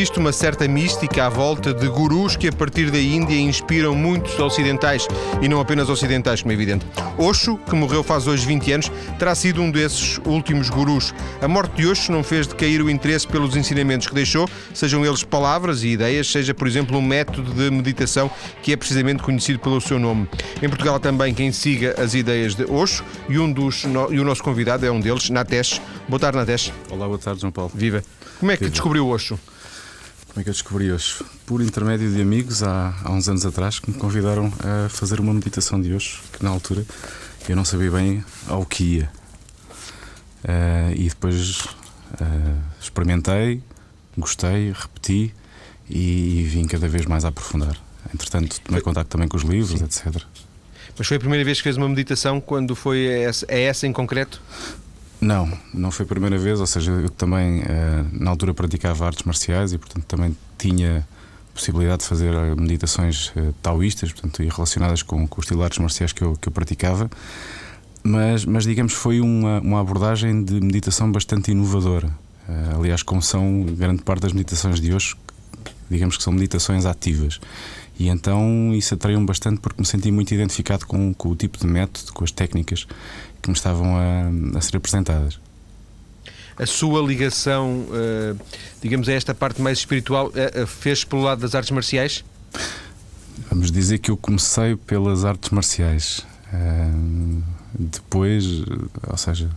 Existe uma certa mística à volta de gurus que, a partir da Índia, inspiram muitos ocidentais e não apenas ocidentais, como é evidente. Osho, que morreu faz hoje 20 anos, terá sido um desses últimos gurus. A morte de Osho não fez decair o interesse pelos ensinamentos que deixou, sejam eles palavras e ideias, seja, por exemplo, um método de meditação que é precisamente conhecido pelo seu nome. Em Portugal há também quem siga as ideias de Osho e, um dos, e o nosso convidado é um deles, Natesh. Boa tarde, Natesh. Olá, boa tarde, João Paulo. Viva. Como é que Viva. descobriu Osho? Como é que eu descobri hoje? Por intermédio de amigos, há, há uns anos atrás, que me convidaram a fazer uma meditação de hoje, que na altura eu não sabia bem ao que ia. Uh, e depois uh, experimentei, gostei, repeti e, e vim cada vez mais a aprofundar. Entretanto, tomei contato também com os livros, Sim. etc. Mas foi a primeira vez que fez uma meditação quando foi a essa, a essa em concreto? Não, não foi a primeira vez, ou seja, eu também eh, na altura praticava artes marciais e portanto também tinha possibilidade de fazer eh, meditações eh, taoístas, portanto, e relacionadas com, com os estilos de artes marciais que eu, que eu praticava, mas, mas digamos foi uma, uma abordagem de meditação bastante inovadora. aliás, como são grande parte das meditações de hoje, digamos que são meditações ativas. E então isso atraiu-me bastante porque me senti muito identificado com, com o tipo de método, com as técnicas que me estavam a, a ser apresentadas. A sua ligação, uh, digamos, a esta parte mais espiritual, uh, fez pelo lado das artes marciais? Vamos dizer que eu comecei pelas artes marciais. Depois, ou seja,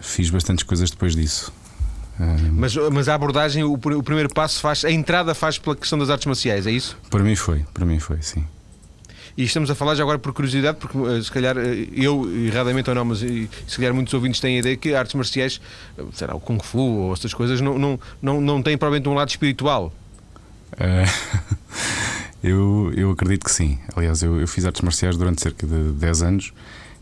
fiz bastantes coisas depois disso. Mas, mas a abordagem, o, o, primeiro passo faz, a entrada faz pela questão das artes marciais, é isso? Para mim foi, para mim foi, sim. E estamos a falar já agora por curiosidade, porque eh, se calhar eh, eu, erradamente ou não, mas se calhar muitos ouvintes têm a ideia que artes marciais, eh, será o Kung Fu ou essas coisas, não, não, não, não têm provavelmente um lado espiritual. Uh, eu, eu acredito que sim. Aliás, eu, eu fiz artes marciais durante cerca de 10 anos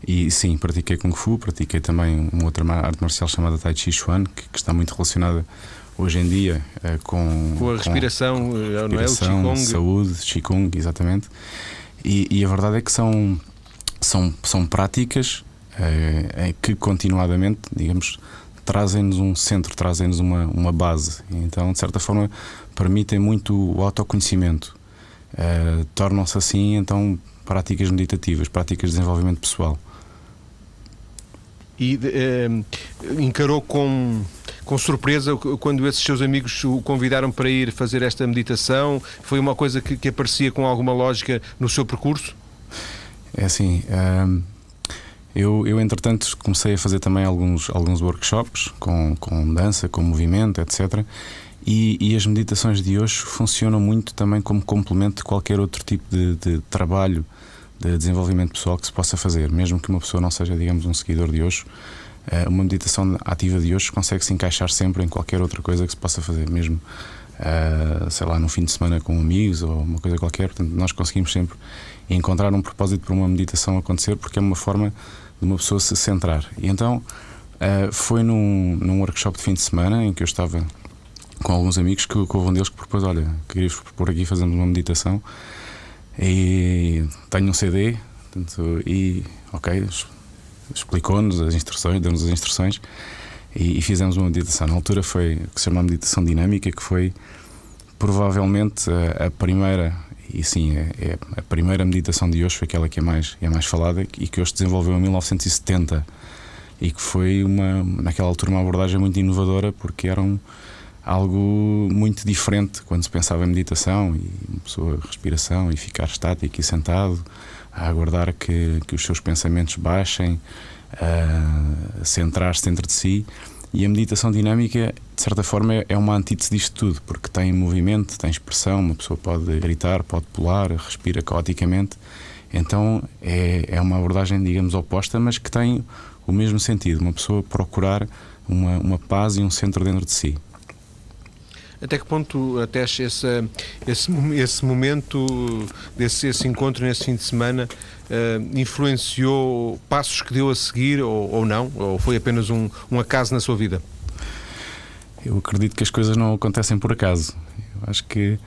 e sim, pratiquei Kung Fu, pratiquei também uma outra arte marcial chamada Tai Chi Chuan, que, que está muito relacionada hoje em dia uh, com, com a respiração, com, com respiração, não é? O saúde, Qigong, exatamente. E, e, a verdade é que são, são, são práticas é, que continuadamente, digamos, trazem-nos um centro, trazem-nos uma, uma base. Então, de certa forma, permitem muito o autoconhecimento. É, Tornam-se assim, então, práticas meditativas, práticas de desenvolvimento pessoal. E é, encarou com com surpresa quando esses seus amigos o convidaram para ir fazer esta meditação? Foi uma coisa que, que aparecia com alguma lógica no seu percurso? É assim. Um, eu, eu, entretanto, comecei a fazer também alguns, alguns workshops com, com dança, com movimento, etc. E, e, as meditações de hoje funcionam muito também como complemento de qualquer outro tipo de, de trabalho de desenvolvimento pessoal que se possa fazer, mesmo que uma pessoa não seja, digamos, um seguidor de hoje eh, uma meditação ativa de hoje consegue se encaixar sempre em qualquer outra coisa que se possa fazer, mesmo uh, sei lá, no fim de semana com amigos ou uma coisa qualquer. Portanto, nós conseguimos sempre encontrar um propósito para uma meditação acontecer porque é uma forma de uma pessoa se centrar. E então uh, foi num, num workshop de fim de semana em que eu estava com alguns amigos que, houve um deles que propôs: Olha, queria-vos propor aqui fazendo uma meditação e tenho um CD. Portanto, e ok, explicou-nos as instruções, deu-nos as instruções e, e, fizemos uma meditação. Na altura foi que se chama meditação dinâmica, que foi provavelmente a, a primeira, e sim, é, é, a primeira meditação de hoje, foi aquela que é mais, é mais falada e que hoje desenvolveu em 1970 e que foi uma, naquela altura uma abordagem muito inovadora porque era um, algo muito diferente quando se pensava em meditação e uma pessoa respiração e ficar estático e sentado a aguardar que, que os seus pensamentos baixem, a centrar-se dentro de si. E a meditação dinâmica, de certa forma, é uma antítese disto tudo, porque tem movimento, tem expressão, uma pessoa pode gritar, pode pular, respira caoticamente. Então é, é uma abordagem, digamos, oposta, mas que tem o mesmo sentido, uma pessoa procurar uma, uma paz e um centro dentro de si. Até que ponto até esse, esse, esse momento, desse esse encontro nesse fim de semana, uh, influenciou passos que deu a seguir ou, ou não? Ou foi apenas um, um acaso na sua vida? Eu acredito que as coisas não acontecem por acaso. Eu acho que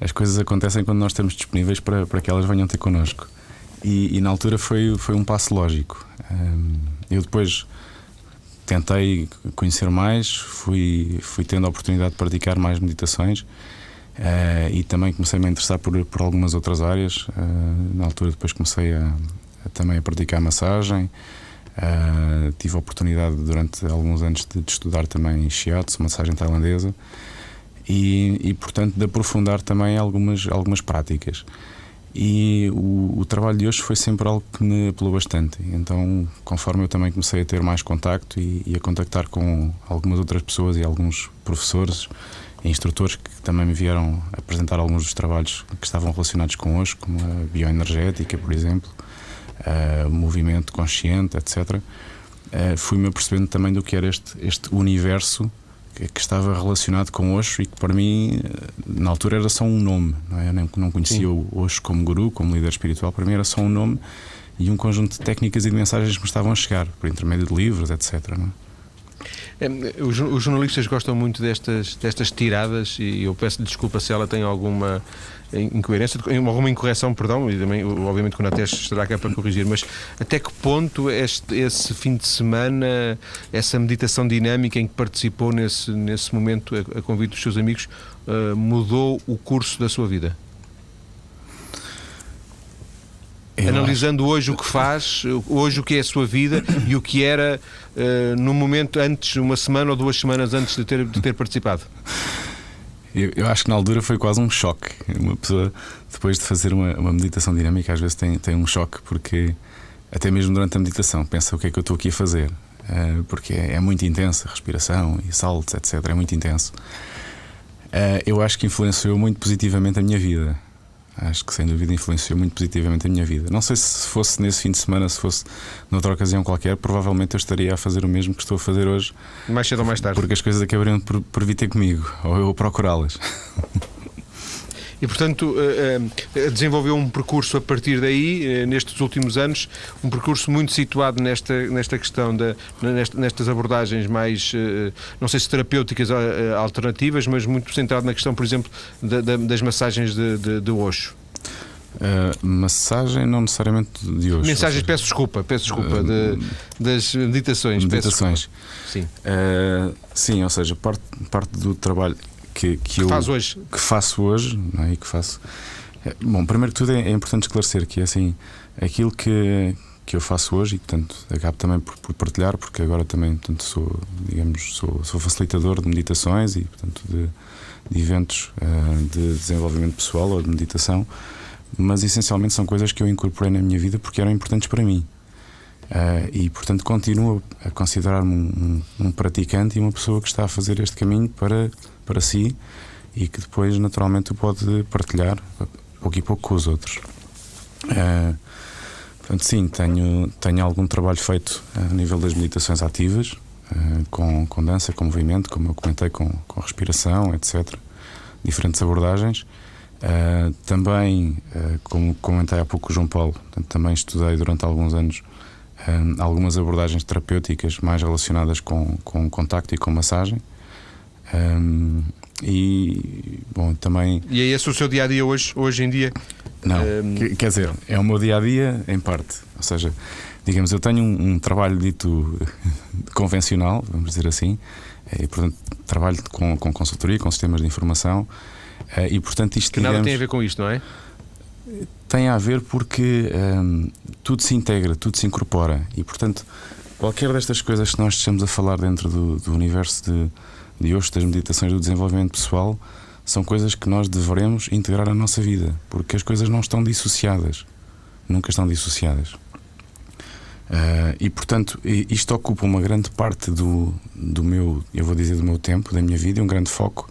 as coisas acontecem quando nós estamos disponíveis para, para que elas venham ter connosco. E, e na altura foi, foi um passo lógico. Um, eu depois tentei conhecer mais, fui, fui tendo a oportunidade de praticar mais meditações Uh, e também comecei -me a interessar por, por algumas outras áreas. Uh, na altura, depois comecei a, a também a praticar massagem. Uh, tive a oportunidade durante alguns anos de, de estudar também shiatsu, massagem tailandesa, e, e, portanto de aprofundar também algumas, algumas práticas. E o, o, trabalho de hoje foi sempre algo que me apelou bastante. Então, conforme eu também comecei a ter mais contacto e, e a contactar com algumas outras pessoas e alguns professores e instrutores que também me vieram apresentar alguns dos trabalhos que estavam relacionados com hoje, como a bioenergética, por exemplo, uh, movimento consciente, etc. Eh, Fui-me apercebendo também do que era este, este universo que, estava relacionado com Osho e que para mim, na altura, era só um nome. Não, é? Eu não, não conhecia Sim. o Osho como guru, como líder espiritual, para mim era só um nome e um conjunto de técnicas e de mensagens que me estavam a chegar, por intermédio de livros, etc. Não é? É, os, jornalistas gostam muito destas, destas tiradas e eu peço desculpa se ela tem alguma incoerência, alguma incorreção, perdão, e também, obviamente, quando a Natesh estará cá para corrigir, mas até que ponto este, esse fim de semana, essa meditação dinâmica em que participou nesse, nesse momento, a, a convite dos seus amigos, uh, mudou o curso da sua vida? Eu Analisando acho... hoje o que faz, hoje o que é a sua vida e o que era uh, no momento antes, uma semana ou duas semanas antes de ter, de ter participado. Eu, eu, acho que na altura foi quase um choque. Uma pessoa, depois de fazer uma, uma, meditação dinâmica, às vezes tem, tem um choque, porque até mesmo durante a meditação pensa o que é que eu estou aqui a fazer, uh, porque é, é, muito intensa a respiração e saltos, etc. É muito intenso. Uh, eu acho que influenciou muito positivamente a minha vida. Acho que sem dúvida influenciou muito positivamente a minha vida. Não sei se fosse nesse fim de semana, se fosse noutra ocasião qualquer, provavelmente eu estaria a fazer o mesmo que estou a fazer hoje. Mais cedo ou mais tarde. Porque as coisas acabariam por, por vir ter comigo, ou eu procurá-las. E, portanto, eh, eh, desenvolveu um percurso a partir daí, eh, nestes últimos anos, um percurso muito situado nesta, nesta questão, da, nestas abordagens mais, não sei se terapêuticas alternativas, mas muito centrado na questão, por exemplo, das massagens de, de, de Osho. Uh, massagem não necessariamente de hoje. Mensagens, seja, peço desculpa, peço desculpa, uh, de, das meditações. Meditações. Sim. Uh, sim, ou seja, parte, parte do trabalho que, que, que eu faz hoje. que faço hoje não é? e que faço. É, bom, primeiro que tudo é, é, importante esclarecer que é assim aquilo que, que eu faço hoje e portanto acabo também por, por partilhar porque agora também portanto, sou digamos sou, sou facilitador de meditações e portanto de, de eventos uh, de desenvolvimento pessoal ou de meditação mas essencialmente são coisas que eu incorporei na minha vida porque eram importantes para mim Uh, e, portanto, continuo a considerar-me um, um, um, praticante e uma pessoa que está a fazer este caminho para, para si e que depois, naturalmente, o pode partilhar pouco e pouco com os outros. Uh, portanto, sim, tenho, tenho algum trabalho feito a nível das meditações ativas, uh, com, com dança, com movimento, como eu comentei, com, com respiração, etc. Diferentes abordagens. também, como comentei há pouco o João Paulo, portanto, também estudei durante alguns anos um, algumas abordagens terapêuticas mais relacionadas com, com contacto e com massagem. Um, e bom, também. E é esse o seu dia a dia hoje, hoje em dia? Não, um... quer dizer, é o meu dia a dia em parte. Ou seja, digamos, eu tenho um, um trabalho dito convencional, vamos dizer assim, e portanto trabalho com, com consultoria, com sistemas de informação, eh, e portanto isto. Que digamos, nada tem a ver com isto, não é? Tem a ver porque hum, tudo se integra, tudo se incorpora e, portanto, qualquer destas coisas que nós estamos a falar dentro do, do universo de, de hoje, das meditações do desenvolvimento pessoal, são coisas que nós devemos integrar à nossa vida, porque as coisas não estão dissociadas, nunca estão dissociadas. Uh, e portanto, isto ocupa uma grande parte do, do meu, eu vou dizer, do meu tempo, da minha vida, um grande foco,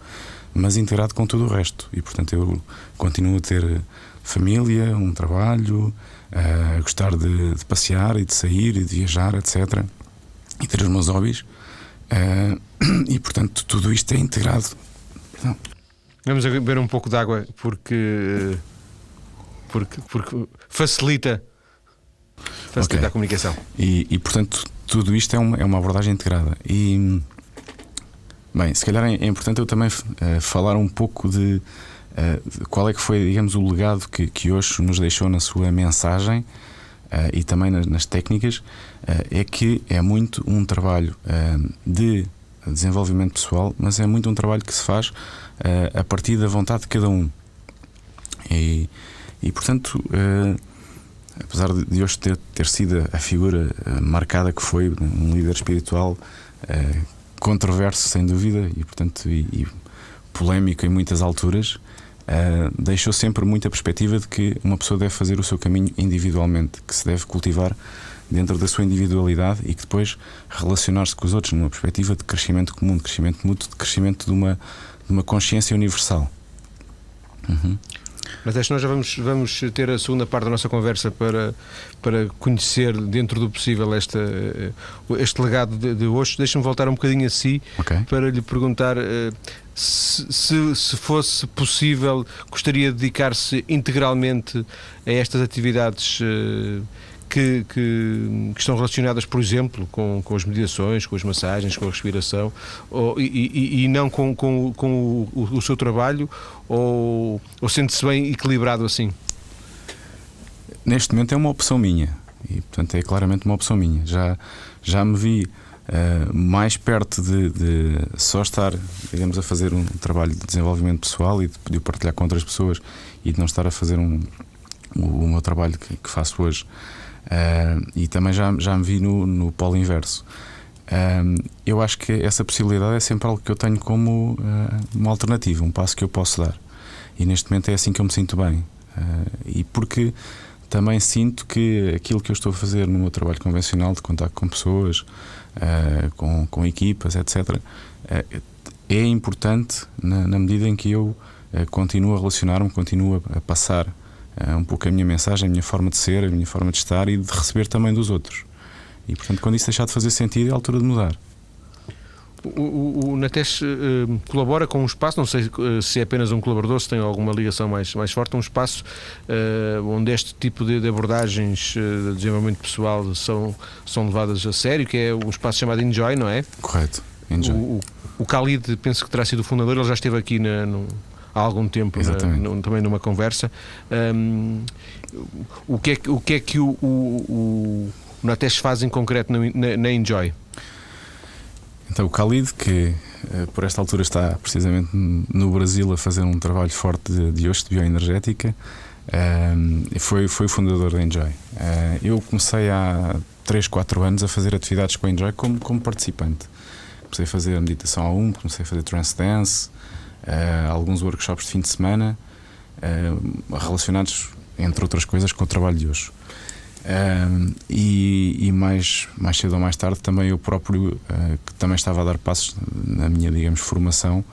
mas integrado com tudo o resto. E portanto, eu continuo a ter família, um trabalho, uh, gostar de, de, passear e de sair e de viajar, etc. E ter os meus hobbies. Uh, e portanto, tudo isto é integrado. Não. Vamos beber um pouco de água porque, porque, porque facilita, facilita okay. a comunicação. E, e, portanto, tudo isto é uma, é uma abordagem integrada. E, bem, se calhar é, é importante eu também uh, falar um pouco de Uh, qual é que foi, digamos, o legado que, que nos deixou na sua mensagem uh, e também nas, nas técnicas? Uh, é que é muito um trabalho de desenvolvimento pessoal, mas é muito um trabalho que se faz a partir da vontade de cada um. E, e portanto, apesar de hoje ter, ter sido a figura marcada que foi, um líder espiritual controverso, sem dúvida, e portanto e, e polémico em muitas alturas, deixou sempre muita perspectiva de que uma pessoa deve fazer o seu caminho individualmente, que se deve cultivar dentro da sua individualidade e que depois relacionar-se com os outros numa perspectiva de crescimento comum, de crescimento mútuo, de crescimento de uma, de uma consciência universal. Uhum. Mas acho que nós já vamos, vamos ter a segunda parte da nossa conversa para, para conhecer, dentro do possível, esta, eh, este legado de, de hoje. Deixa-me voltar um bocadinho a si okay. para lhe perguntar uh, se, se, se, fosse possível, gostaria de dedicar-se integralmente a estas atividades. Uh, que, que, que, estão relacionadas, por exemplo, com, com as meditações, com as massagens, com a respiração, ou, e, e, e, não com, com, com o, o, seu trabalho, ou, ou sente-se bem equilibrado assim? Neste momento é uma opção minha, e portanto é claramente uma opção minha. Já, já me vi uh, mais perto de, de, só estar, digamos, a fazer um trabalho de desenvolvimento pessoal e de, de partilhar com outras pessoas e de não estar a fazer um, o, o meu trabalho que, que faço hoje Uh, e também já, já me vi no, no polo inverso. Uh, eu acho que essa possibilidade é sempre algo que eu tenho como uh, uma alternativa, um passo que eu posso dar. E neste momento é assim que eu me sinto bem. e porque também sinto que aquilo que eu estou a fazer no meu trabalho convencional de contato com pessoas, com, com equipas, etc., é importante na, na, medida em que eu continuo a relacionar-me, continuo a, a passar é um pouco a minha mensagem, a minha forma de ser, a minha forma de estar e de receber também dos outros. E portanto, quando isso deixar de fazer sentido, é a altura de mudar. O, o, o Nates uh, colabora com um espaço, não sei uh, se é apenas um colaborador, se tem alguma ligação mais, mais forte, um espaço uh, onde este tipo de, de abordagens de desenvolvimento pessoal são, são levadas a sério, que é um espaço chamado Enjoy, não é? Correto, Enjoy. O, o Khalid, penso que terá sido o fundador, ele já esteve aqui na, no, há algum tempo na, também numa conversa. Um, o, que é, o que é que o, o, o Natesh faz em concreto na, na Enjoy? Então, o Khalid, que eh, por esta altura está precisamente no Brasil a fazer um trabalho forte de, de hoje, de bioenergética, foi, foi o fundador da Enjoy. Uh, eu comecei há 3, 4 anos a fazer atividades com a Enjoy como, como participante. Comecei a fazer meditação a um, comecei a fazer trance dance, uh, alguns workshops de fim de semana uh, relacionados, entre outras coisas, com o trabalho de hoje. Uh, e, e, mais, mais cedo ou mais tarde também eu próprio, que também estava a dar passos na minha, digamos, formação,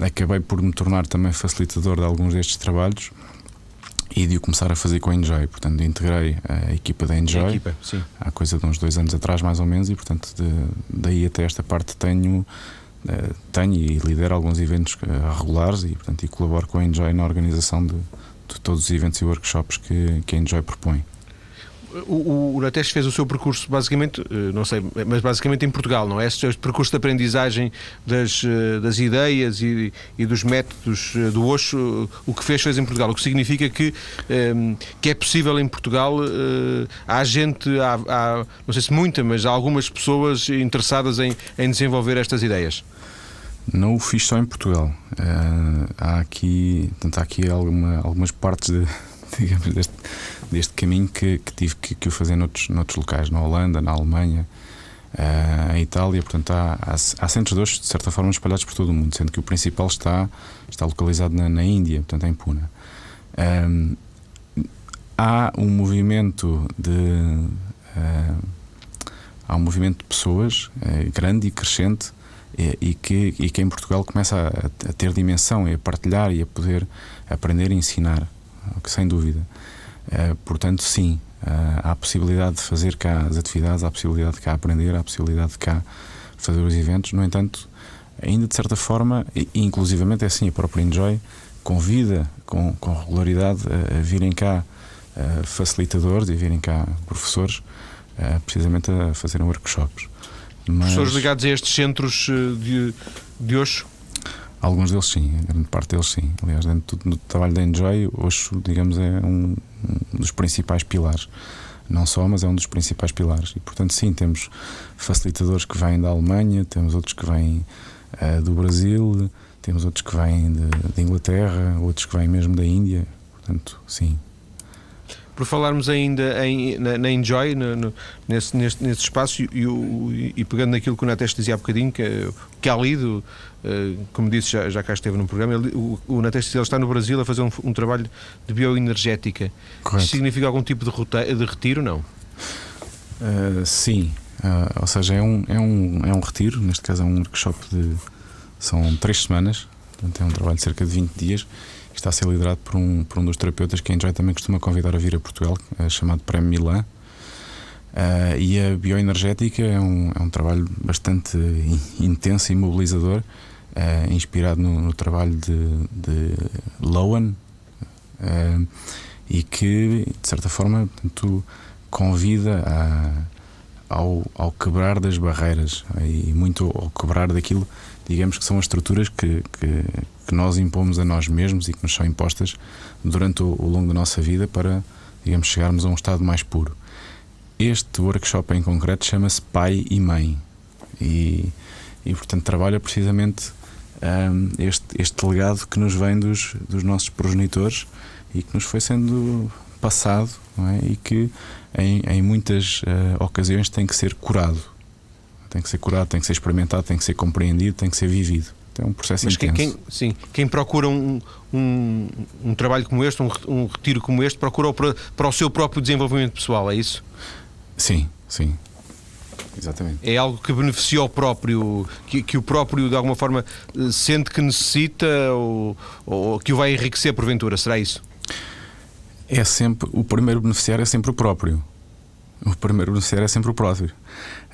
acabei por me tornar também facilitador de alguns destes trabalhos e de o começar a fazer com a Enjoy. Portanto, integrei a equipa da Enjoy equipa, há coisa de uns dois anos atrás, mais ou menos, e portanto, de, daí até esta parte tenho tenho e lidero alguns eventos eh, regulares e, portanto, e colaboro com a Enjoy na organização de, de todos os eventos e workshops que, que a Enjoy propõe. O, o fez o seu percurso basicamente, eh, não sei, mas basicamente em Portugal, não é? Este, este percurso de aprendizagem das, das ideias e, e dos métodos do Osho, o que fez fez em Portugal, o que significa que, que é possível em Portugal, há gente, há, há, não sei se muita, mas há algumas pessoas interessadas em, em desenvolver estas ideias. Não o fiz só em Portugal. Uh, há aqui, portanto, há aqui alguma, algumas partes de, digamos, deste, deste caminho que, que tive que, que o fazer noutros, noutros locais, na Holanda, na Alemanha, uh, em Itália. Portanto, há, há, há centros de hoje, de certa forma, espalhados por todo o mundo, sendo que o principal está, está localizado na, na Índia, portanto, em Pune. Um, há um movimento de. Uh, há um movimento de pessoas grande e crescente e, que, e que em Portugal começa a, a, ter dimensão e a partilhar e a poder aprender e ensinar, sem dúvida. Uh, portanto, sim, uh, há a possibilidade de fazer cá as atividades, há a possibilidade de cá aprender, há a possibilidade de cá fazer os eventos. No entanto, ainda de certa forma, e, inclusivamente é assim, a própria Enjoy convida com, com regularidade a, a virem cá uh, facilitadores e virem cá professores precisamente a fazerem workshops. Mas... Professores ligados a estes centros eh, de, de Osho? Alguns deles sim, a grande parte deles sim. Aliás, dentro do, trabalho da Enjoy, Osho, digamos, é um, um dos principais pilares. não só, mas é um dos principais pilares. E portanto, sim, temos facilitadores que vêm da Alemanha, temos outros que vêm uh, do Brasil, temos outros que vêm de, Inglaterra, outros que vêm mesmo da Índia. Portanto, sim. Por falarmos ainda em, na, na Enjoy, no, no, nesse, nesse, nesse espaço, e, e, e, pegando naquilo que o Natesh dizia há bocadinho, que, que há lido, uh, como disse, já, já cá esteve num programa, ele, o, o Natesh ele está no Brasil a fazer um, um trabalho de bioenergética. Correto. Isso significa algum tipo de, roteiro, de retiro, não? Uh, sim, uh, ou seja, é um, é, um, é um retiro, neste caso é um workshop de. são três semanas, portanto é um trabalho de cerca de 20 dias está a ser liderado por um, por um dos terapeutas que a Enjoy também costuma convidar a vir a Portugal, é chamado Prémio Milan. Uh, e a bioenergética é um, é um trabalho bastante intenso e mobilizador, uh, inspirado no, no, trabalho de, de Lowen, uh, e que, de certa forma, portanto, convida a, ao, ao quebrar das barreiras e muito ao quebrar daquilo, digamos que são as estruturas que, que que nós impomos a nós mesmos e que nos são impostas durante o, o longo da nossa vida para, digamos, chegarmos a um estado mais puro. Este workshop em concreto chama-se Pai e Mãe e, e portanto, trabalha precisamente um, este, este legado que nos vem dos, dos nossos progenitores e que nos foi sendo passado é? e que em, em muitas uh, ocasiões tem que ser curado. Tem que ser curado, tem que ser experimentado, tem que ser compreendido, tem que ser vivido. É um processo Mas intenso. Quem, sim, quem procura um, um, um trabalho como este, um, um retiro como este, procura para, para o seu próprio desenvolvimento pessoal, é isso? Sim, sim. Exatamente. É algo que beneficia o próprio, que, que o próprio de alguma forma sente que necessita ou, ou que o vai enriquecer porventura, será isso? É sempre, o primeiro beneficiário é sempre o próprio. O primeiro beneficiário é sempre o próprio.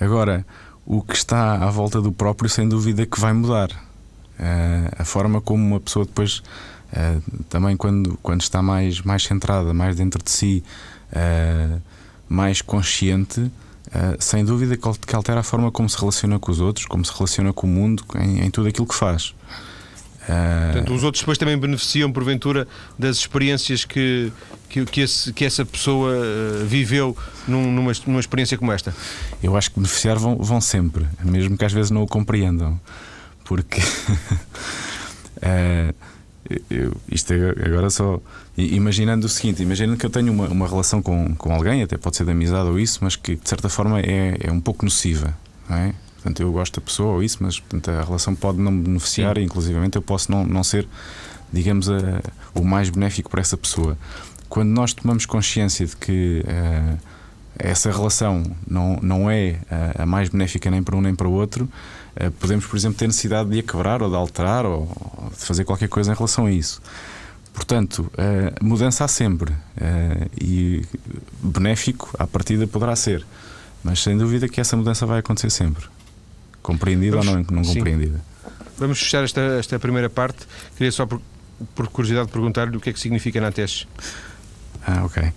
Agora, o que está à volta do próprio, sem dúvida, que vai mudar. Uh, a forma como uma pessoa depois uh, também quando, quando está mais, mais centrada, mais dentro de si, uh, mais consciente, sem dúvida que altera a forma como se relaciona com os outros, como se relaciona com o mundo, em, em tudo aquilo que faz. Portanto, os outros depois também beneficiam, porventura, das experiências que, que, que, esse, que essa pessoa viveu num, numa, numa experiência como esta? Eu acho que beneficiar vão, vão sempre, mesmo que às vezes não o compreendam porque uh, eu, isto é agora só imaginando o seguinte: imaginando que eu tenho uma, uma relação com, com alguém, até pode ser de amizade ou isso, mas que de certa forma é, é um pouco nociva, não é? Portanto, eu gosto da pessoa ou isso, mas portanto, a relação pode não beneficiar, Sim. e inclusivamente eu posso não, não ser, digamos, a, o mais benéfico para essa pessoa. Quando nós tomamos consciência de que uh, essa relação não, não é a, a mais benéfica nem para um nem para o outro, podemos, por exemplo, ter necessidade de a quebrar ou de alterar ou de fazer qualquer coisa em relação a isso. Portanto, eh, mudança há sempre eh, e benéfico à partida poderá ser, mas sem dúvida que essa mudança vai acontecer sempre, compreendida Vamos, ou não, não compreendida. Vamos fechar esta, esta primeira parte. Queria só, por, por curiosidade, perguntar-lhe o que é que significa Natesh. Ah, ok.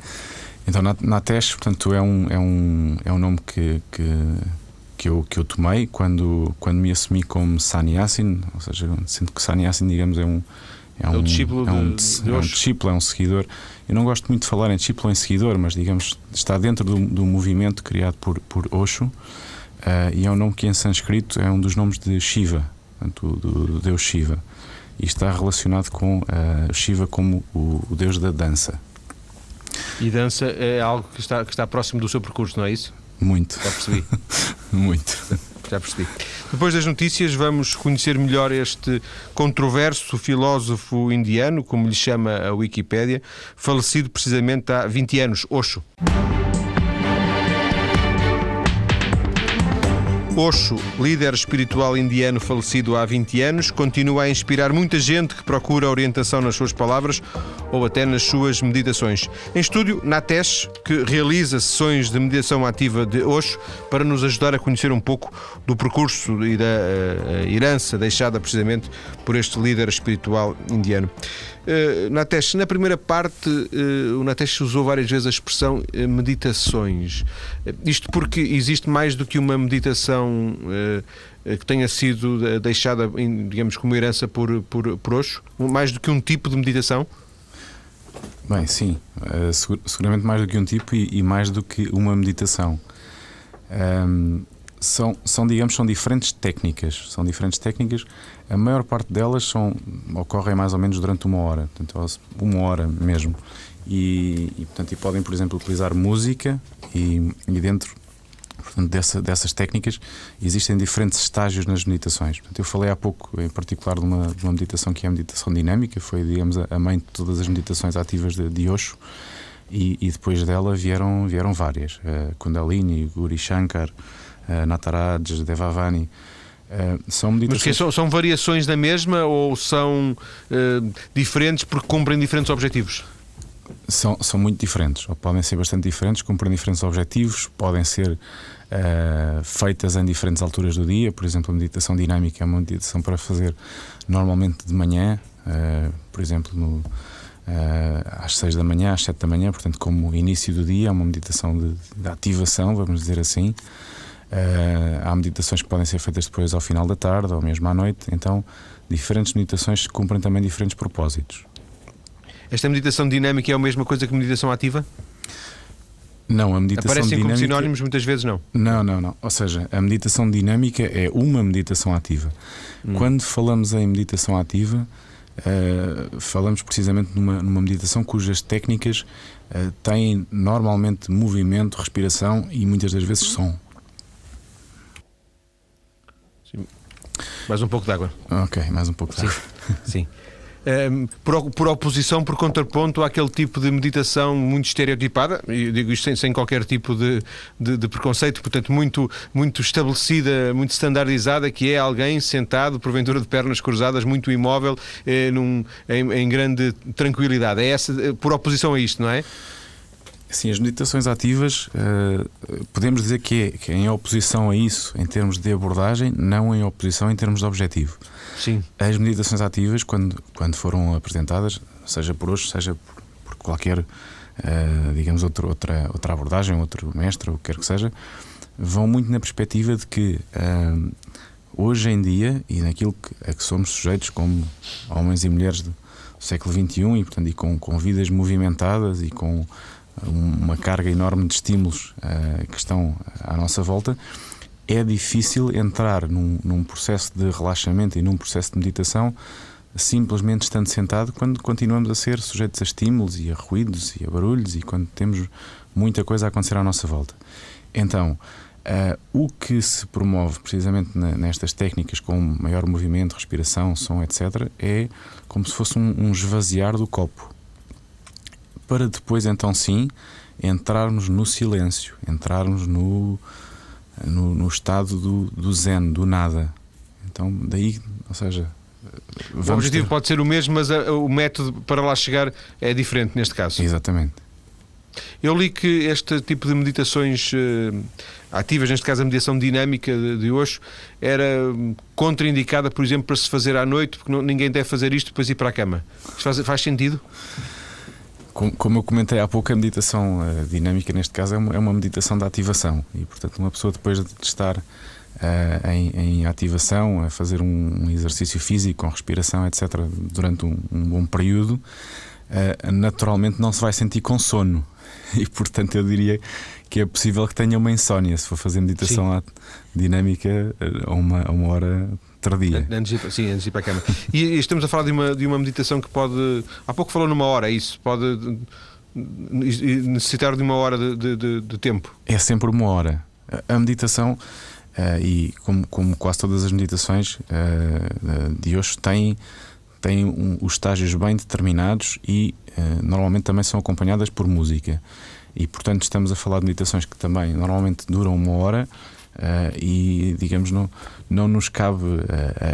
Então, Natesh, portanto, é um, é um, é um nome que, que que eu, que eu tomei quando, quando me assumi como Sannyasin, ou seja, sendo que Sannyasin, digamos, é um. É um, é discípulo, é um, de, é um discípulo, é um seguidor. Eu não gosto muito de falar em discípulo ou em seguidor, mas digamos, está dentro do, do movimento criado por, por Osho uh, e é um nome que em sânscrito é um dos nomes de Shiva, portanto, do, do deus Shiva. E está relacionado com uh, Shiva como o, o deus da dança. E dança é algo que está, que está próximo do seu percurso, não é isso? Muito. Já percebi. Muito. Já percebi. Depois das notícias, vamos conhecer melhor este controverso filósofo indiano, como lhe chama a Wikipédia, falecido precisamente há 20 anos, Osho. Osho, líder espiritual indiano falecido há 20 anos, continua a inspirar muita gente que procura orientação nas suas palavras ou até nas suas meditações. Em estúdio, Natesh, que realiza sessões de meditação ativa de Osho para nos ajudar a conhecer um pouco do percurso e da uh, herança deixada precisamente por este líder espiritual indiano. Uh, Natesh, na primeira parte, uh, o Natesh usou várias vezes a expressão uh, meditações. isto porque existe mais do que uma meditação que tenha sido deixada, digamos, como herança por, por, por Osho? Mais do que um tipo de meditação? Bem, sim. Seguramente mais do que um tipo e, e mais do que uma meditação. Um, são, são, digamos, são diferentes técnicas. São diferentes técnicas. A maior parte delas são, ocorrem mais ou menos durante uma hora, portanto, uma hora mesmo. E, e portanto, e podem, por exemplo, utilizar música e, e dentro portanto, dessa, dessas técnicas existem diferentes estágios nas meditações. Portanto, eu falei há pouco, em particular, de uma, de uma meditação que é a meditação dinâmica, foi, digamos, a mãe de todas as meditações ativas de, de Osho. E, e, depois dela vieram, vieram várias: uh, Kundalini, Guri Shankar, uh, Nataraj, Devavani. Uh, são meditações. Mas são, são, variações da mesma ou são uh, diferentes porque cumprem diferentes objetivos? São, são muito diferentes, ou podem ser bastante diferentes, cumprem diferentes objetivos, podem ser uh, feitas em diferentes alturas do dia. Por exemplo, a meditação dinâmica é uma meditação para fazer normalmente de manhã, por exemplo, no, às 6 da manhã, às 7 da manhã, portanto, como início do dia, é uma meditação de, de ativação, vamos dizer assim. Uh, há meditações que podem ser feitas depois ao final da tarde ou mesmo à noite, então diferentes meditações cumprem também diferentes propósitos. Esta meditação dinâmica é a mesma coisa que meditação ativa? Não, a meditação Aparecem dinâmica... como sinónimos muitas vezes não. Não, não, não. Ou seja, a meditação dinâmica é uma meditação ativa. Hum. Quando falamos em meditação ativa, uh, falamos precisamente numa, numa, meditação cujas técnicas uh, têm normalmente movimento, respiração e muitas das vezes som. Mais um pouco de água. Ok, mais um pouco de água. Sim. Um, ehm, por, por, oposição, por contraponto àquele tipo de meditação muito estereotipada, e digo isto sem, sem qualquer tipo de, de, de, preconceito, portanto, muito, muito estabelecida, muito standardizada, que é alguém sentado, porventura de pernas cruzadas, muito imóvel, eh, num, em, em grande tranquilidade. É essa, eh, por oposição a isto, não é? Sim, as meditações ativas uh, podemos dizer que é, que é, em oposição a isso em termos de abordagem, não em oposição em termos de objetivo. Sim. As meditações ativas, quando, quando foram apresentadas, seja por hoje, seja por, por qualquer, uh, digamos, outro, outra, outra abordagem, outro mestre, o que quer que seja, vão muito na perspectiva de que uh, hoje em dia e naquilo que, a que somos sujeitos como homens e mulheres do século XXI e, portanto, e com, com vidas movimentadas e com uma carga enorme de estímulos uh, que estão à nossa volta, é difícil entrar num, num, processo de relaxamento e num processo de meditação simplesmente estando sentado quando continuamos a ser sujeitos a estímulos e a ruídos e a barulhos e quando temos muita coisa a acontecer à nossa volta. Então, uh, o que se promove precisamente nestas técnicas com maior movimento, respiração, som, etc., é como se fosse um, um esvaziar do copo para depois então sim entrarmos no silêncio, entrarmos no, no, no estado do, do zen, do nada. Então daí, ou seja, o objetivo ter... pode ser o mesmo, mas a, o método para lá chegar é diferente neste caso. Exatamente. Eu li que este tipo de meditações uh, ativas, neste caso a meditação dinâmica de, de Osho, era contraindicada, por exemplo, para se fazer à noite, porque não, ninguém deve fazer isto depois ir para a cama. Isto faz, faz sentido? Como eu comentei há pouco, a meditação a dinâmica, neste caso, é uma, é uma, meditação de ativação. E, portanto, uma pessoa, depois de estar uh, em, em, ativação, a fazer um, um, exercício físico, com respiração, etc., durante um, um bom período, uh, naturalmente não se vai sentir com sono. E, portanto, eu diria que é possível que tenha uma insónia se for fazer meditação dinâmica a uma, a uma hora tardia. Antes de, sim, antes de ir para a cama. E, e, estamos a falar de uma, de uma meditação que pode. Há pouco falou numa hora, é isso? Pode necessitar de uma hora de, de, de tempo? É sempre uma hora. A meditação. Uh, e como, como, quase todas as meditações uh, de hoje tem, tem um, os estágios bem determinados e uh, normalmente também são acompanhadas por música. E portanto estamos a falar de meditações que também normalmente duram uma hora e digamos não não nos cabe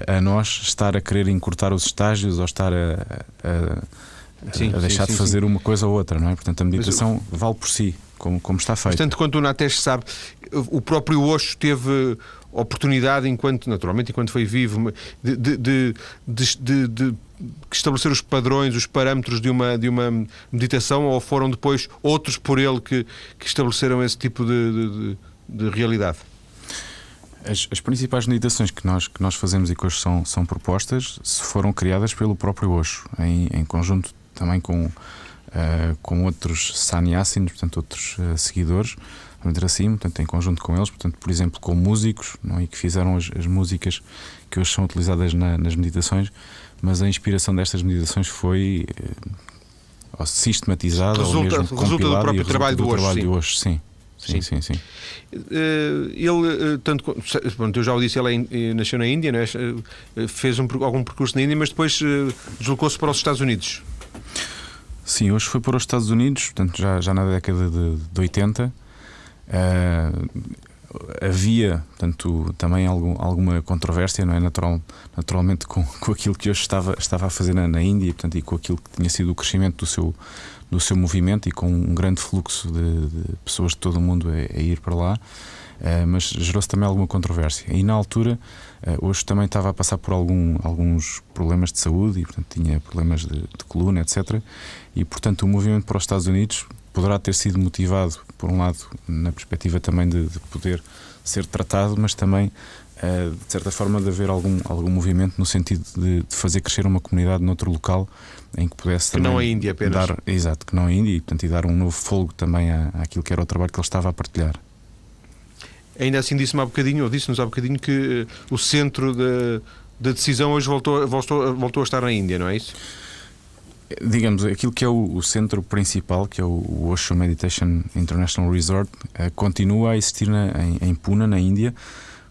a, a, nós estar a querer encurtar os estágios ou estar a, a, sim, a deixar sim, de fazer sim. uma coisa ou outra, não é? Portanto, a meditação Mas, vale por si, como, como está feito. Portanto, quando o Natesh sabe, o próprio Osho teve oportunidade, enquanto, naturalmente, enquanto foi vivo, de, de, de, de, estabelecer os padrões, os parâmetros de uma, de uma meditação, ou foram depois outros por ele que, que estabeleceram esse tipo de realidade? As, as, principais meditações que nós, que nós fazemos e que hoje são, são propostas foram criadas pelo próprio Osho, em, em conjunto também com, uh, com outros sannyasins, portanto, outros uh, seguidores, vamos dizer assim, portanto, em conjunto com eles, portanto, por exemplo, com músicos, não é? e que fizeram as, as músicas que hoje são utilizadas na, nas meditações, mas a inspiração destas meditações foi uh, sistematizada resulta, ou mesmo resulta do próprio trabalho do, do hoje, trabalho sim. de hoje, sim. Sim, sim, sim. Ele, tanto, pronto, eu já o disse, ele é, nasceu na Índia, é? fez um, algum percurso na Índia, mas depois deslocou-se para os Estados Unidos. Sim, hoje foi para os Estados Unidos, portanto, já, já na década de, de 80. Uh, havia, portanto, também algum, alguma controvérsia, não é? Natural, naturalmente, com, com aquilo que hoje estava, estava a fazer na, na Índia portanto, e com aquilo que tinha sido o crescimento do seu, do seu movimento e com um grande fluxo de, de pessoas de todo o mundo a, a ir para lá. Uh, mas gerou-se também alguma controvérsia. E na altura, uh, hoje também estava a passar por algum, alguns problemas de saúde e, portanto, tinha problemas de, de coluna, etc. E, portanto, o movimento para os Estados Unidos poderá ter sido motivado, por um lado, na perspectiva também de, de poder ser tratado, mas também, uh, de certa forma, de haver algum, algum movimento no sentido de, de fazer crescer uma comunidade noutro local em que pudesse que não a Índia apenas. dar, exato, que não a Índia e, portanto, e dar um novo fogo também à, àquilo que era o trabalho que ele estava a partilhar. Ainda assim disse-me há bocadinho, ou disse-nos há bocadinho que uh, o centro da de, de decisão hoje voltou, voltou, voltou a estar na Índia, não é isso? Digamos, aquilo que é o, o, centro principal, que é o Osho Meditation International Resort, uh, continua a existir na, em, em, Pune, na Índia.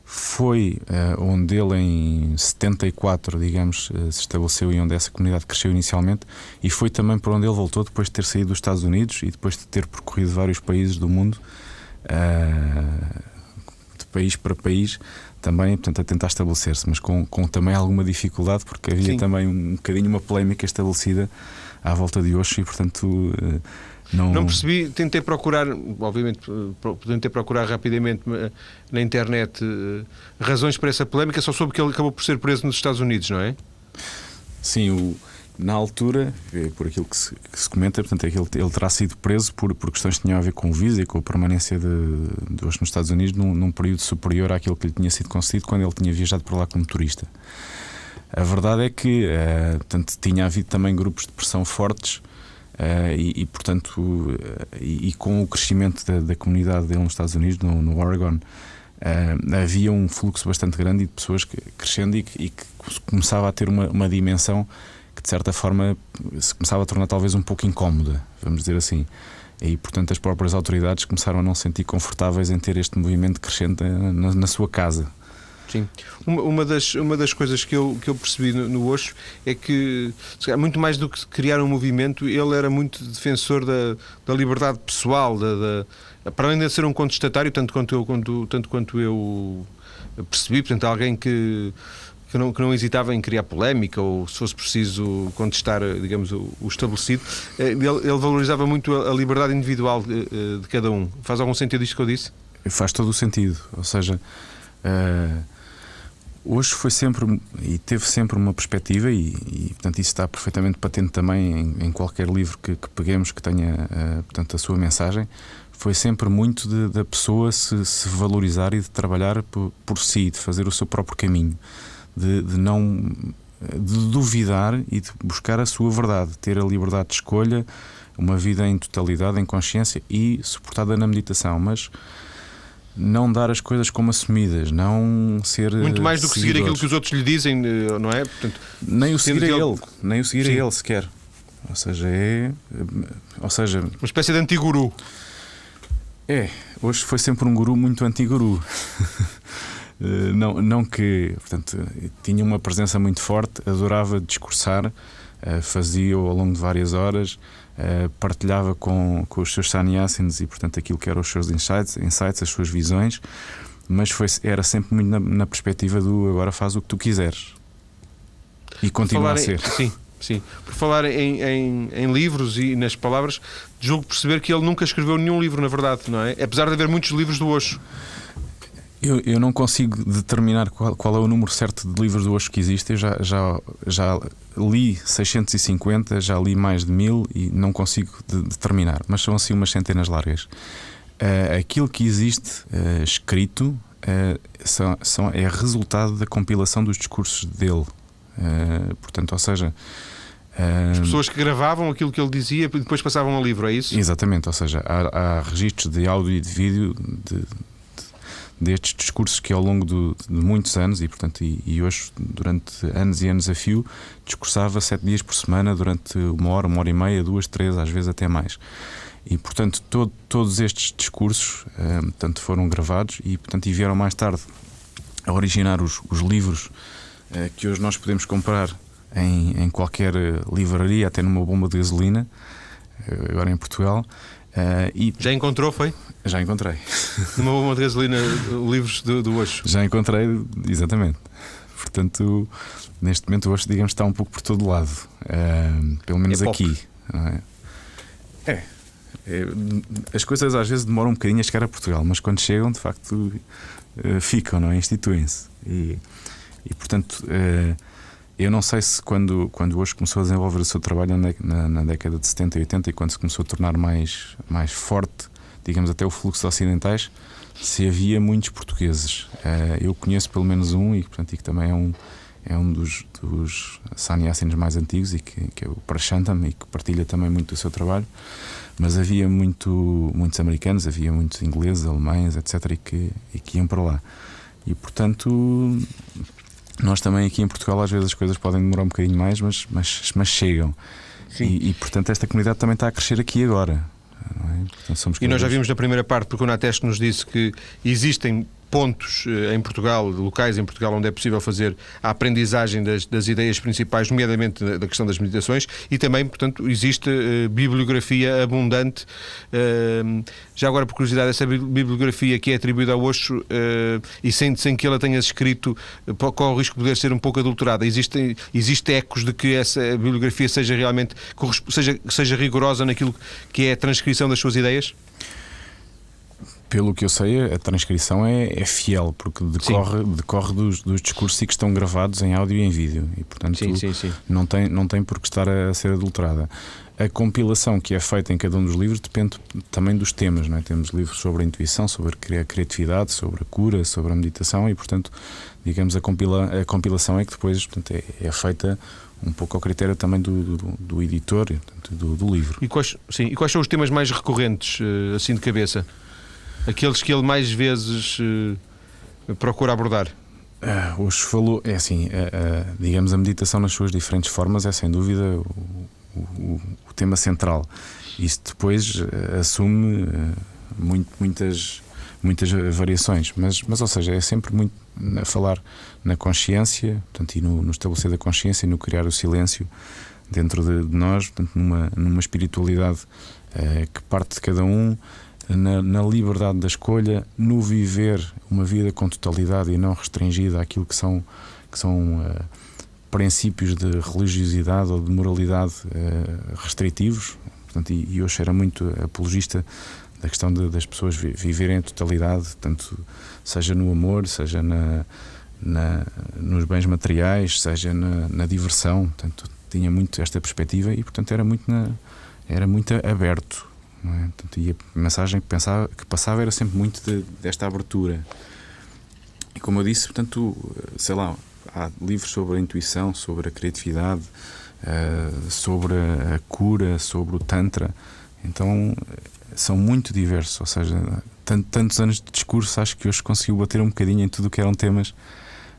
Foi uh, onde ele, em 74, digamos, uh, se estabeleceu e onde essa comunidade cresceu inicialmente, e foi também para onde ele voltou depois de ter saído dos Estados Unidos e depois de ter percorrido vários países do mundo, de país para país, também portanto, a tentar estabelecer-se, mas com, com também alguma dificuldade, porque havia Sim. também um bocadinho uma polémica estabelecida à volta de Osho e, portanto. Não... não percebi, tentei procurar, obviamente, tentei procurar rapidamente na internet razões para essa polémica, só soube que ele acabou por ser preso nos Estados Unidos, não é? Sim, o, na altura, por aquilo que se, que se comenta, portanto, é ele, ele, terá sido preso por, por questões que tinham a ver com o visa e com a permanência de, de nos Estados Unidos num, num, período superior àquilo que lhe tinha sido concedido quando ele tinha viajado por lá como turista. A verdade é que uh, portanto, tinha havido também grupos de pressão fortes uh, e, e, portanto, uh, e, e, com o crescimento da, da, comunidade dele nos Estados Unidos, no, no Oregon, havia um fluxo bastante grande de pessoas que, crescendo e que, e que começava a ter uma, uma dimensão que de certa forma se começava a tornar talvez um pouco incómoda, vamos dizer assim. E portanto as próprias autoridades começaram a não se sentir confortáveis em ter este movimento crescente na, na sua casa. Sim. Uma, uma, das, uma das coisas que eu, que eu percebi no, no Osho é que, muito mais do que criar um movimento, ele era muito defensor da, da liberdade pessoal, da, da, para além de ser um contestatário, tanto quanto eu, quanto, tanto quanto eu percebi, portanto, alguém que que não, que não hesitava em criar polémica ou, se fosse preciso, contestar, digamos, o, o estabelecido. Eh, ele, ele, valorizava muito a, a liberdade individual de, eh, de, cada um. Faz algum sentido isto que eu disse? Faz todo o sentido. Ou seja, uh, hoje foi sempre e teve sempre uma perspectiva, e, e, portanto isso está perfeitamente patente também em, em qualquer livro que, que, peguemos que tenha uh, portanto, a sua mensagem. Foi sempre muito da pessoa se, se, valorizar e de trabalhar por, por si, de fazer o seu próprio caminho de, de não de duvidar e de buscar a sua verdade, ter a liberdade de escolha, uma vida em totalidade, em consciência e suportada na meditação, mas não dar as coisas como assumidas, não ser muito mais do que seguir aquilo que os outros lhe dizem, não é? Portanto, nem o seguir a ele, ele, nem o seguir Sim. a ele sequer. Ou seja, é, ou seja, uma espécie de anti-guru. É, hoje foi sempre um guru muito anti-guru. Eh, não, não que, portanto, tinha uma presença muito forte, adorava discursar, uh, fazia ao longo de várias horas, uh, partilhava com, com os seus sannyasins e, portanto, aquilo que eram os seus insights, insights as suas visões, mas foi, era sempre muito na, na perspectiva do agora faz o que tu quiseres. E continua a ser. Em, sim. Sim, por falar em, em, em, livros e nas palavras, julgo perceber que ele nunca escreveu nenhum livro, na verdade, não é? Apesar de haver muitos livros do Osho. Eu, eu não consigo determinar qual, qual, é o número certo de livros do Osho que existe. Eu já, já, já li 650, já li mais de mil e não consigo de, determinar, mas são assim umas centenas largas. Uh, aquilo que existe uh, escrito uh, são, são, é resultado da compilação dos discursos dele. portanto, ou seja, As pessoas que gravavam aquilo que ele dizia e depois passavam ao livro, é isso? Exatamente, ou seja, há, há registros de áudio e de vídeo de, de, destes discursos que ao longo do, de muitos anos, e portanto, e, e, hoje, durante anos e anos a fio, discursava sete dias por semana, durante uma hora, uma hora e meia, duas, três, às vezes até mais. E portanto, todo, todos estes discursos um, portanto, foram gravados e, portanto, e vieram mais tarde a originar os, os livros uh, que hoje nós podemos comprar em, em qualquer eh, livraria, até numa bomba de gasolina, eh, agora em Portugal. Uh, e Já encontrou, foi? Já encontrei. Numa bomba de gasolina, livros do, do Osho? Já encontrei, exatamente. Portanto, neste momento o Osho, digamos, está um pouco por todo lado. Uh, pelo menos é aqui. É? É. é? As coisas às vezes demoram um bocadinho a chegar a Portugal, mas quando chegam, de facto, uh, ficam, não é? Instituem-se. E, e, portanto eu não sei se quando, quando hoje começou a desenvolver o seu trabalho na, na, década de 70 e 80 e quando se começou a tornar mais, mais forte, digamos até o fluxo de ocidentais, se havia muitos portugueses. Uh, eu conheço pelo menos um e, portanto, e que também é um, é um dos, dos sannyasinos mais antigos e que, que é o Prashantam e que partilha também muito do seu trabalho. Mas havia muito, muitos americanos, havia muitos ingleses, alemães, etc., e que, e que iam para lá. E portanto, nós também aqui em Portugal às vezes as coisas podem demorar um bocadinho mais, mas, mas, mas chegam. E, e, portanto esta comunidade também está a crescer aqui agora. É? Portanto, e nós já vimos na primeira parte, porque o Nateste nos disse que existem pontos eh, em Portugal, locais em Portugal onde é possível fazer a aprendizagem das, das ideias principais, nomeadamente da, questão das meditações, e também, portanto, existe uh, bibliografia abundante. Uh, já agora, por curiosidade, essa bibliografia que é atribuída ao Osho uh, e sem, sem que ela tenha escrito, corre o risco de poder ser um pouco adulterada. Existem existe ecos de que essa bibliografia seja realmente seja, seja rigorosa naquilo que é a transcrição das suas ideias? Pelo que eu sei, a transcrição é, é fiel, porque decorre, decorre dos, dos, discursos que estão gravados em áudio e em vídeo. E, portanto, sim, sim, sim. Não, tem, não tem por que estar a ser adulterada. A compilação que é feita em cada um dos livros depende também dos temas. Não é? Temos livros sobre a intuição, sobre a criatividade, sobre a cura, sobre a meditação e, portanto, digamos, a, compila, a compilação é que depois portanto, é, é feita um pouco ao critério também do, do, do editor, do, do, livro. E quais, sim, e quais são os temas mais recorrentes, eh, assim de cabeça? Aqueles que ele mais vezes uh, procura abordar? Uh, hoje falou, é assim, uh, digamos, a meditação nas suas diferentes formas é sem dúvida o, o, o tema central. Isso depois assume muito, muitas, muitas variações, mas, mas, ou seja, é sempre muito a falar na consciência portanto, e no, no estabelecer da consciência e no criar o silêncio dentro de, de nós, portanto, numa, numa espiritualidade que parte de cada um na, na, liberdade da escolha, no viver uma vida com totalidade e não restringida àquilo que são, que são uh, princípios de religiosidade ou de moralidade uh, restritivos. Portanto, e, e hoje era muito apologista da questão de, das pessoas viverem em totalidade, tanto seja no amor, seja na, na nos bens materiais, seja na, na, diversão. Portanto, tinha muito esta perspectiva e, portanto, era muito, na, era muito aberto não é? Portanto, e a mensagem que, pensava, que passava era sempre muito de, desta abertura. E como eu disse, portanto, sei lá, há livros sobre a intuição, sobre a criatividade, uh, sobre a cura, sobre o Tantra. Então são muito diversos, ou seja, tantos anos de discurso, acho que hoje conseguiu bater um bocadinho em tudo o que eram temas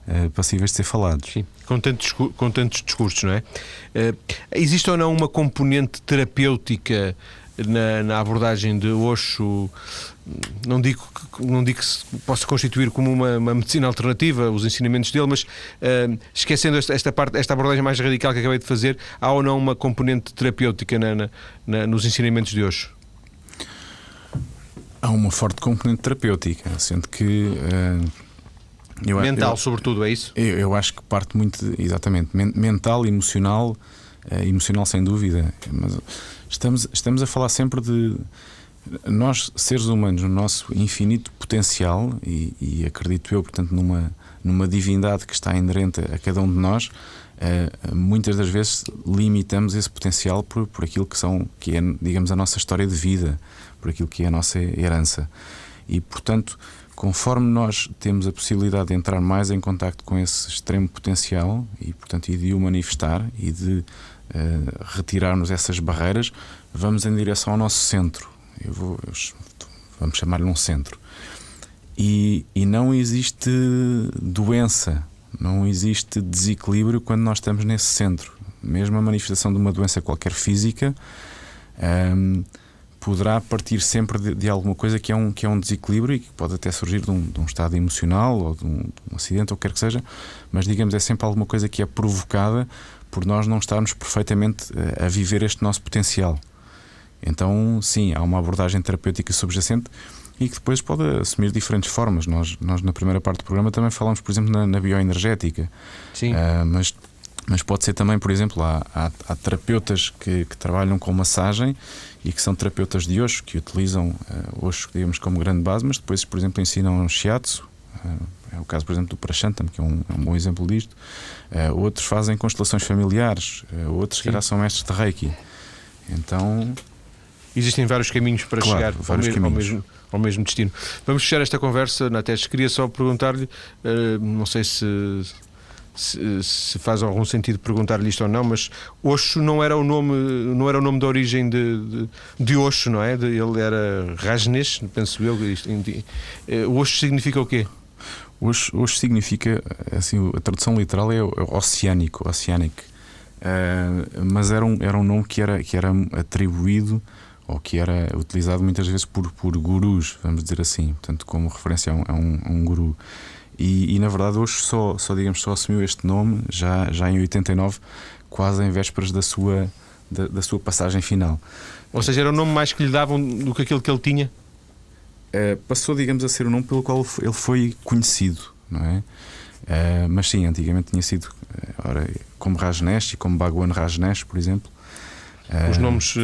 uh, passíveis de ser falados. Sim, com tantos, com tantos discursos, não é? Uh, existe ou não uma componente terapêutica na, na, abordagem de Osho, não digo, não digo que se possa constituir como uma, uma medicina alternativa, os ensinamentos dele, mas uh, esquecendo esta, esta, parte, esta abordagem mais radical que acabei de fazer, há ou não uma componente terapêutica na, na, nos ensinamentos de Osho? Há uma forte componente terapêutica, sendo que. Uh, eu, mental, eu, sobretudo, é isso? Eu, eu, acho que parte muito, de, exatamente, mental, emocional, uh, emocional sem dúvida, mas Estamos, estamos a falar sempre de nós, seres humanos, no nosso infinito potencial, e, e acredito eu, portanto, numa, numa divindade que está inerente a cada um de nós, uh, muitas das vezes limitamos esse potencial por, por aquilo que, são, que é, digamos, a nossa história de vida, por aquilo que é a nossa herança. E, portanto, conforme nós temos a possibilidade de entrar mais em contacto com esse extremo potencial e, portanto, e de o manifestar e de uh, retirarmos essas barreiras, vamos em direção ao nosso centro. Eu vou, eu, vamos chamar-lhe um centro. E, e não existe doença, não existe desequilíbrio quando nós estamos nesse centro. Mesmo a manifestação de uma doença qualquer física. Um, poderá partir sempre de, de, alguma coisa que é, um, que é um desequilíbrio e que pode até surgir de um, de um estado emocional ou de um, de um, acidente ou o que quer que seja, mas digamos é sempre alguma coisa que é provocada por nós não estarmos perfeitamente a, eh, a viver este nosso potencial. Então, sim, há uma abordagem terapêutica subjacente e que depois pode assumir diferentes formas. Nós, nós na primeira parte do programa também falamos, por exemplo, na, na bioenergética. Sim. Uh, mas mas pode ser também, por exemplo, há, há, há terapeutas que, que, trabalham com massagem e que são terapeutas de Osho, que utilizam uh, Osho, digamos, como grande base, mas depois, por exemplo, ensinam shiatsu. Uh, é o caso, por exemplo, do Prashantam, que é um, é um bom exemplo disto. Uh, outros fazem constelações familiares, uh, outros, que são mestres de Reiki. Então. Existem vários caminhos para claro, chegar vários ao, caminhos. Mesmo, ao mesmo destino. Vamos fechar esta conversa, Nates. Queria só perguntar-lhe, não sei se se, faz algum sentido perguntar-lhe isto ou não, mas Osho não era o nome, não era o nome de origem de, de, de Osho, não é? De, ele era Rajneesh, penso eu. Eh, Osho significa o quê? Osho significa, assim, a tradução literal é, é oceânico, oceanic. Uh, mas era um, era um nome que era, que era atribuído ou que era utilizado muitas vezes por, por gurus, vamos dizer assim, portanto, como referência a a um, a um guru. E, e, na verdade hoje só, só digamos só assumiu este nome já, já em 89, quase em vésperas da sua, da, da sua passagem final. Ou seja, era o nome mais que lhe davam do que aquele que ele tinha? Uh, passou, digamos, a ser o nome pelo qual ele foi conhecido, não é? Uh, mas sim, antigamente tinha sido uh, ora, como Rajneesh e como Bhagwan Rajneesh, por exemplo. Os nomes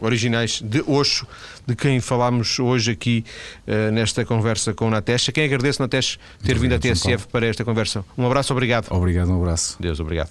originais de Oxo, de quem falámos hoje aqui uh, nesta conversa com Natesh. Quem agradece, Natesh, ter vindo à TSF para esta conversa. Um abraço, obrigado. Obrigado, um abraço. Deus, obrigado.